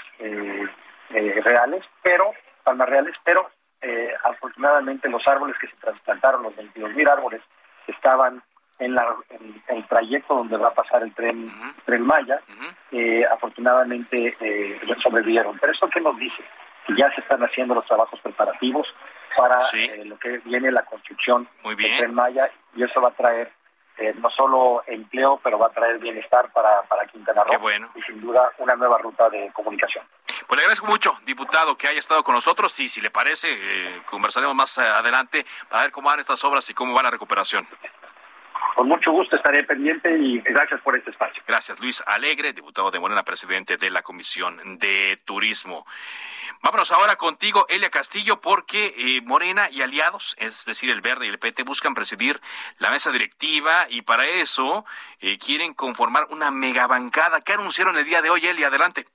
reales, pero palmas reales, pero eh, afortunadamente los árboles que se trasplantaron, los 22.000 árboles que estaban en, el trayecto donde va a pasar el tren, tren Maya, eh, afortunadamente eh, sobrevivieron. Pero eso que nos dice que ya se están haciendo los trabajos preparativos para lo que viene la construcción del tren Maya y eso va a traer no solo empleo, pero va a traer bienestar para, para Quintana Roo y sin duda una nueva ruta de comunicación. Pues le agradezco mucho, diputado, que haya estado con nosotros y si le parece, eh, conversaremos más adelante para ver cómo van estas obras y cómo va la recuperación. Con mucho gusto estaré pendiente y gracias por este espacio. Gracias, Luis Alegre, diputado de Morena, presidente de la Comisión de Turismo. Vámonos ahora contigo, Elia Castillo, porque eh, Morena y aliados, es decir, el Verde y el PT, buscan presidir la mesa directiva y para eso eh, quieren conformar una megabancada. ¿Qué anunciaron el día de hoy, Elia? Adelante.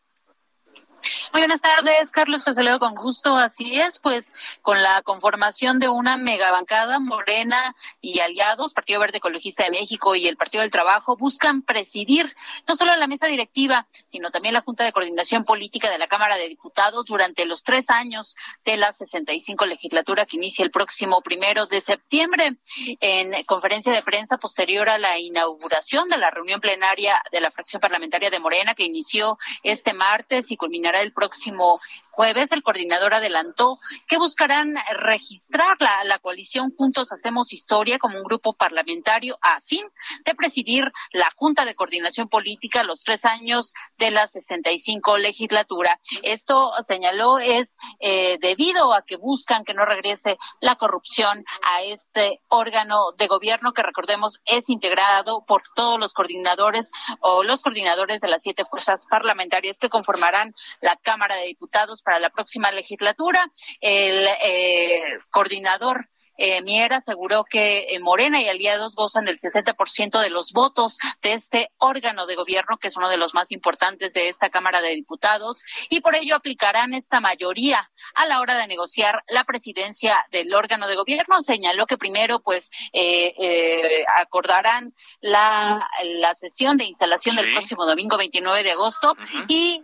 Muy buenas tardes, Carlos, te saludo con gusto. Así es, pues con la conformación de una megabancada, Morena y aliados, Partido Verde Ecologista de México y el Partido del Trabajo, buscan presidir no solo la mesa directiva, sino también la Junta de Coordinación Política de la Cámara de Diputados durante los tres años de la 65 legislatura que inicia el próximo primero de septiembre. En conferencia de prensa posterior a la inauguración de la reunión plenaria de la fracción parlamentaria de Morena que inició este martes y culminará el próximo jueves, el coordinador adelantó que buscarán registrar la, la coalición Juntos Hacemos Historia como un grupo parlamentario a fin de presidir la Junta de Coordinación Política los tres años de la 65 legislatura. Esto, señaló, es eh, debido a que buscan que no regrese la corrupción a este órgano de gobierno que, recordemos, es integrado por todos los coordinadores o los coordinadores de las siete fuerzas parlamentarias que conformarán la Cámara de Diputados para la próxima legislatura. El eh, coordinador eh, Mier aseguró que eh, Morena y aliados gozan del 60% de los votos de este órgano de gobierno, que es uno de los más importantes de esta Cámara de Diputados, y por ello aplicarán esta mayoría a la hora de negociar la presidencia del órgano de gobierno. Señaló que primero, pues, eh, eh acordarán la, la sesión de instalación del próximo domingo 29 de agosto y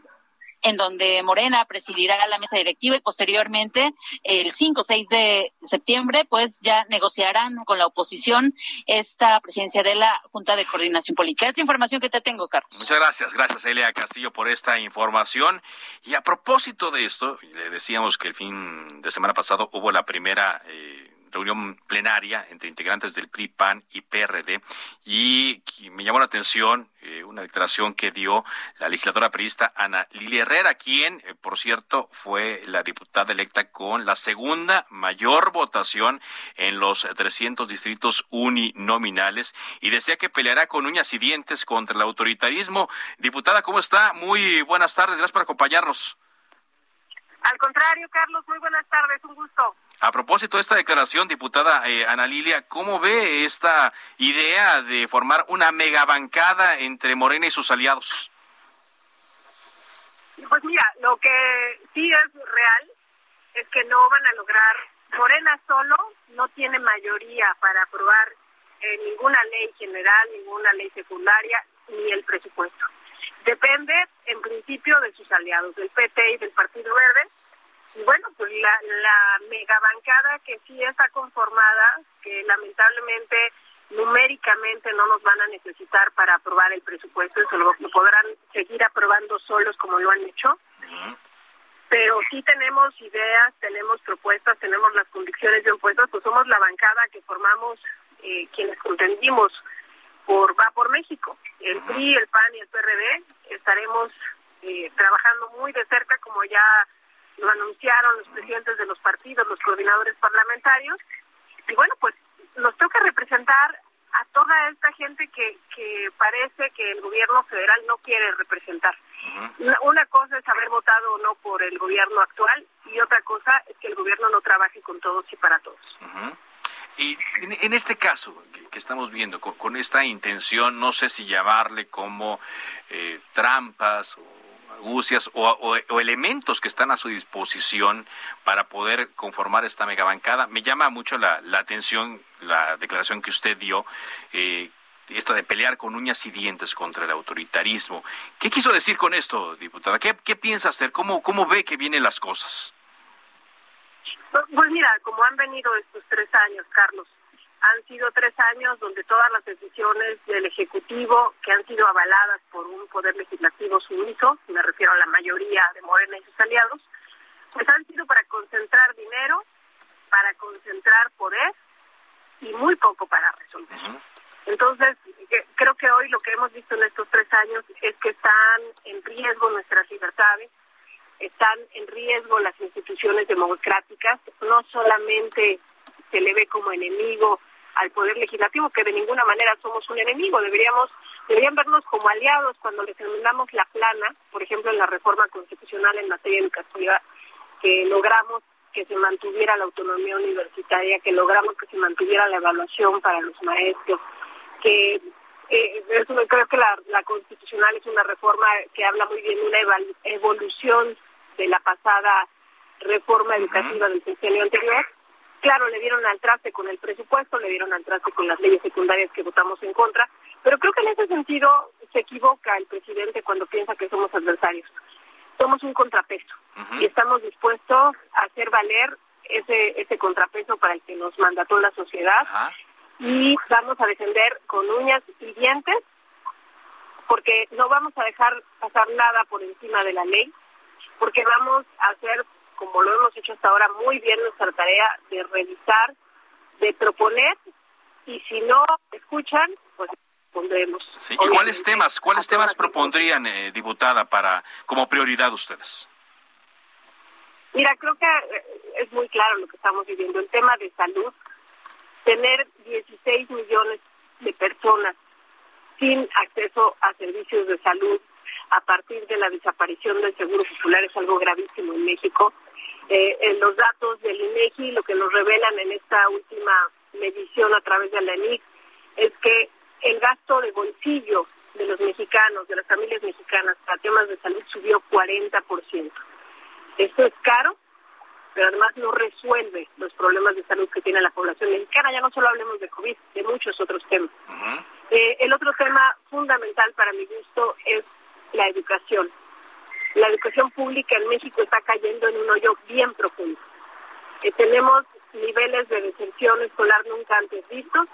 en donde Morena presidirá la mesa directiva y posteriormente el 5 o 6 de septiembre pues ya negociarán con la oposición esta presidencia de la Junta de Coordinación Política. Esta información que te tengo, Carlos. Muchas gracias, gracias Elia Castillo por esta información. Y a propósito de esto, le decíamos que el fin de semana pasado hubo la primera... Eh, reunión plenaria entre integrantes del PRI, PAN y PRD y me llamó la atención eh, una declaración que dio la legisladora priista Ana Lili Herrera, quien, eh, por cierto, fue la diputada electa con la segunda mayor votación en los 300 distritos uninominales y decía que peleará con uñas y dientes contra el autoritarismo. Diputada, ¿cómo está? Muy buenas tardes, gracias por acompañarnos. Al contrario, Carlos, muy buenas tardes, un gusto. A propósito de esta declaración, diputada eh, Ana Lilia, ¿cómo ve esta idea de formar una megabancada entre Morena y sus aliados? Pues mira, lo que sí es real es que no van a lograr, Morena solo no tiene mayoría para aprobar eh, ninguna ley general, ninguna ley secundaria, ni el presupuesto. Depende, en principio, de sus aliados, del PT y del Partido Verde, bueno, pues la, la megabancada que sí está conformada, que lamentablemente numéricamente no nos van a necesitar para aprobar el presupuesto, eso lo, podrán seguir aprobando solos como lo han hecho. Pero sí tenemos ideas, tenemos propuestas, tenemos las convicciones de impuestos, pues somos la bancada que formamos eh, quienes contendimos por Va por México. El PRI, el PAN y el PRD estaremos eh, trabajando muy de cerca, como ya lo anunciaron los presidentes de los partidos, los coordinadores parlamentarios, y bueno, pues nos toca representar a toda esta gente que, que parece que el gobierno federal no quiere representar. una, cosa es haber votado o no por el gobierno actual y otra cosa es que el gobierno no trabaje con todos y para todos. Y en, este caso que, estamos viendo, con, esta intención, no sé si llamarle como eh, trampas o o, elementos que están a su disposición para poder conformar esta megabancada. Me llama mucho la, atención la declaración que usted dio. Eh, esto de pelear con uñas y dientes contra el autoritarismo. ¿Qué quiso decir con esto, diputada? ¿Qué, qué piensa hacer? ¿Cómo, ¿Cómo ve que vienen las cosas? Pues mira, como han venido estos tres años, Carlos, han sido tres años donde todas las decisiones del Ejecutivo, que han sido avaladas por un poder legislativo sumiso, me refiero a la mayoría de Morena y sus aliados, pues han sido para concentrar dinero, para concentrar poder y muy poco para resolver. Entonces, creo que hoy lo que hemos visto en estos tres años es que están en riesgo nuestras libertades, están en riesgo las instituciones democráticas, no solamente se le ve como enemigo al poder legislativo, que de ninguna manera somos un enemigo, deberíamos deberían vernos como aliados cuando les terminamos la plana, por ejemplo en la reforma constitucional en materia educativa, que logramos que se mantuviera la autonomía universitaria, que logramos que se mantuviera la evaluación para los maestros, que eh, eso, creo que la, la constitucional es una reforma que habla muy bien de una evolución de la pasada reforma educativa del sexenio anterior, Claro, le dieron al traste con el presupuesto, le dieron al traste con las leyes secundarias que votamos en contra, pero creo que en ese sentido se equivoca el presidente cuando piensa que somos adversarios. Somos un contrapeso y estamos dispuestos a hacer valer ese, ese contrapeso para el que nos mandató la sociedad y vamos a defender con uñas y dientes porque no vamos a dejar pasar nada por encima de la ley porque vamos a hacer, como lo hemos hecho hasta ahora, muy bien nuestra tarea de revisar, de proponer, y si no escuchan, pues pondremos. Sí. ¿Y cuáles temas, cuáles temas propondrían, eh, diputada, para como prioridad ustedes? Mira, creo que eh, es muy claro lo que estamos viviendo. El tema de salud, tener 16 millones de personas sin acceso a servicios de salud a partir de la desaparición del Seguro Popular es algo gravísimo en México. Eh, en los datos del INEGI, lo que nos revelan en esta última medición a través de la ENIC, es que el gasto de bolsillo de los mexicanos, de las familias mexicanas para temas de salud subió 40%. Esto es caro, pero además no resuelve los problemas de salud que tiene la población mexicana. Ya no solo hablemos de COVID, de muchos otros temas. Eh, el otro tema fundamental para mi gusto es la educación. La educación pública en México está cayendo en un hoyo bien profundo. Eh, tenemos niveles de deserción escolar nunca antes vistos.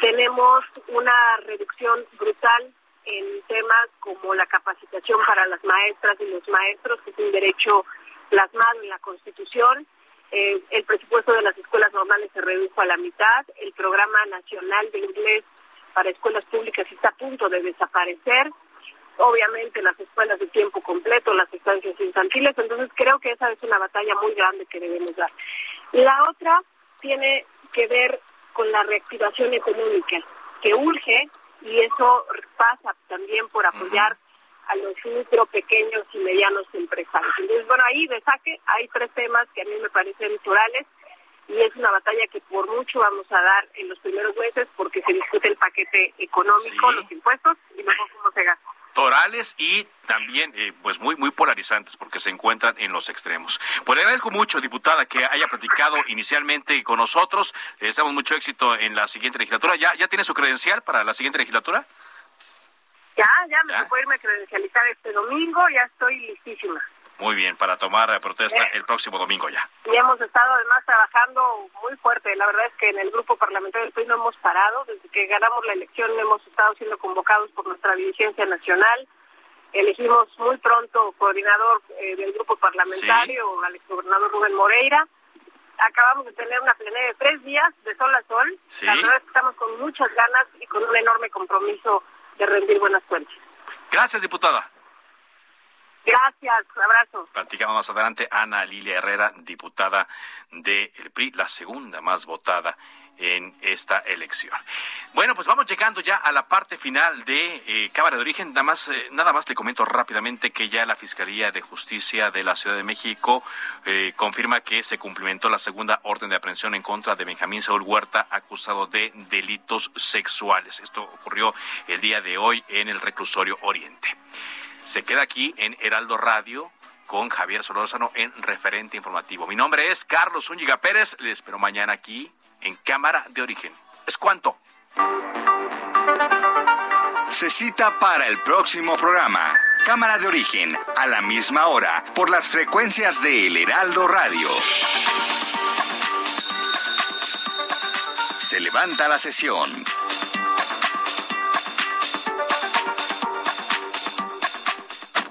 Tenemos una reducción brutal en temas como la capacitación para las maestras y los maestros, que es un derecho plasmado en la Constitución. Eh, el presupuesto de las escuelas normales se redujo a la mitad. El programa nacional de inglés para escuelas públicas está a punto de desaparecer. Obviamente las escuelas de tiempo completo, las estancias infantiles. Entonces creo que esa es una batalla muy grande que debemos dar. La otra tiene que ver con la reactivación económica, que urge y eso pasa también por apoyar a los micro, pequeños y medianos empresarios. Entonces, bueno, ahí de saque hay tres temas que a mí me parecen naturales y es una batalla que por mucho vamos a dar en los primeros meses porque se discute el paquete económico, los impuestos y luego cómo se gasta torales y también eh, pues muy muy polarizantes porque se encuentran en los extremos. Pues le agradezco mucho, diputada, que haya platicado inicialmente con nosotros. Le deseamos mucho éxito en la siguiente legislatura. ¿Ya, ya tiene su credencial para la siguiente legislatura? Ya, ya me puedo irme a credencializar este domingo, ya estoy listísima. Muy bien, para tomar protesta el próximo domingo ya. Y hemos estado además trabajando muy fuerte. La verdad es que en el grupo parlamentario del PRI no hemos parado. Desde que ganamos la elección hemos estado siendo convocados por nuestra dirigencia nacional. Elegimos muy pronto coordinador eh, del grupo parlamentario, al exgobernador Rubén Moreira. Acabamos de tener una plenaria de tres días de sol a sol. La verdad es que estamos con muchas ganas y con un enorme compromiso de rendir buenas cuentas. Gracias, diputada. Gracias, abrazo. Platicamos más adelante Ana Lilia Herrera, diputada del PRI, la segunda más votada en esta elección. Bueno, pues vamos llegando ya a la parte final de eh, Cámara de Origen. Nada más, eh, nada más le comento rápidamente que ya la Fiscalía de Justicia de la Ciudad de México eh, confirma que se cumplimentó la segunda orden de aprehensión en contra de Benjamín Saúl Huerta, acusado de delitos sexuales. Esto ocurrió el día de hoy en el reclusorio Oriente. Se queda aquí en Heraldo Radio con Javier Solórzano en referente informativo. Mi nombre es Carlos Úñiga Pérez. Les espero mañana aquí en Cámara de Origen. ¿Es cuánto? Se cita para el próximo programa. Cámara de Origen, a la misma hora, por las frecuencias de El Heraldo Radio. Se levanta la sesión.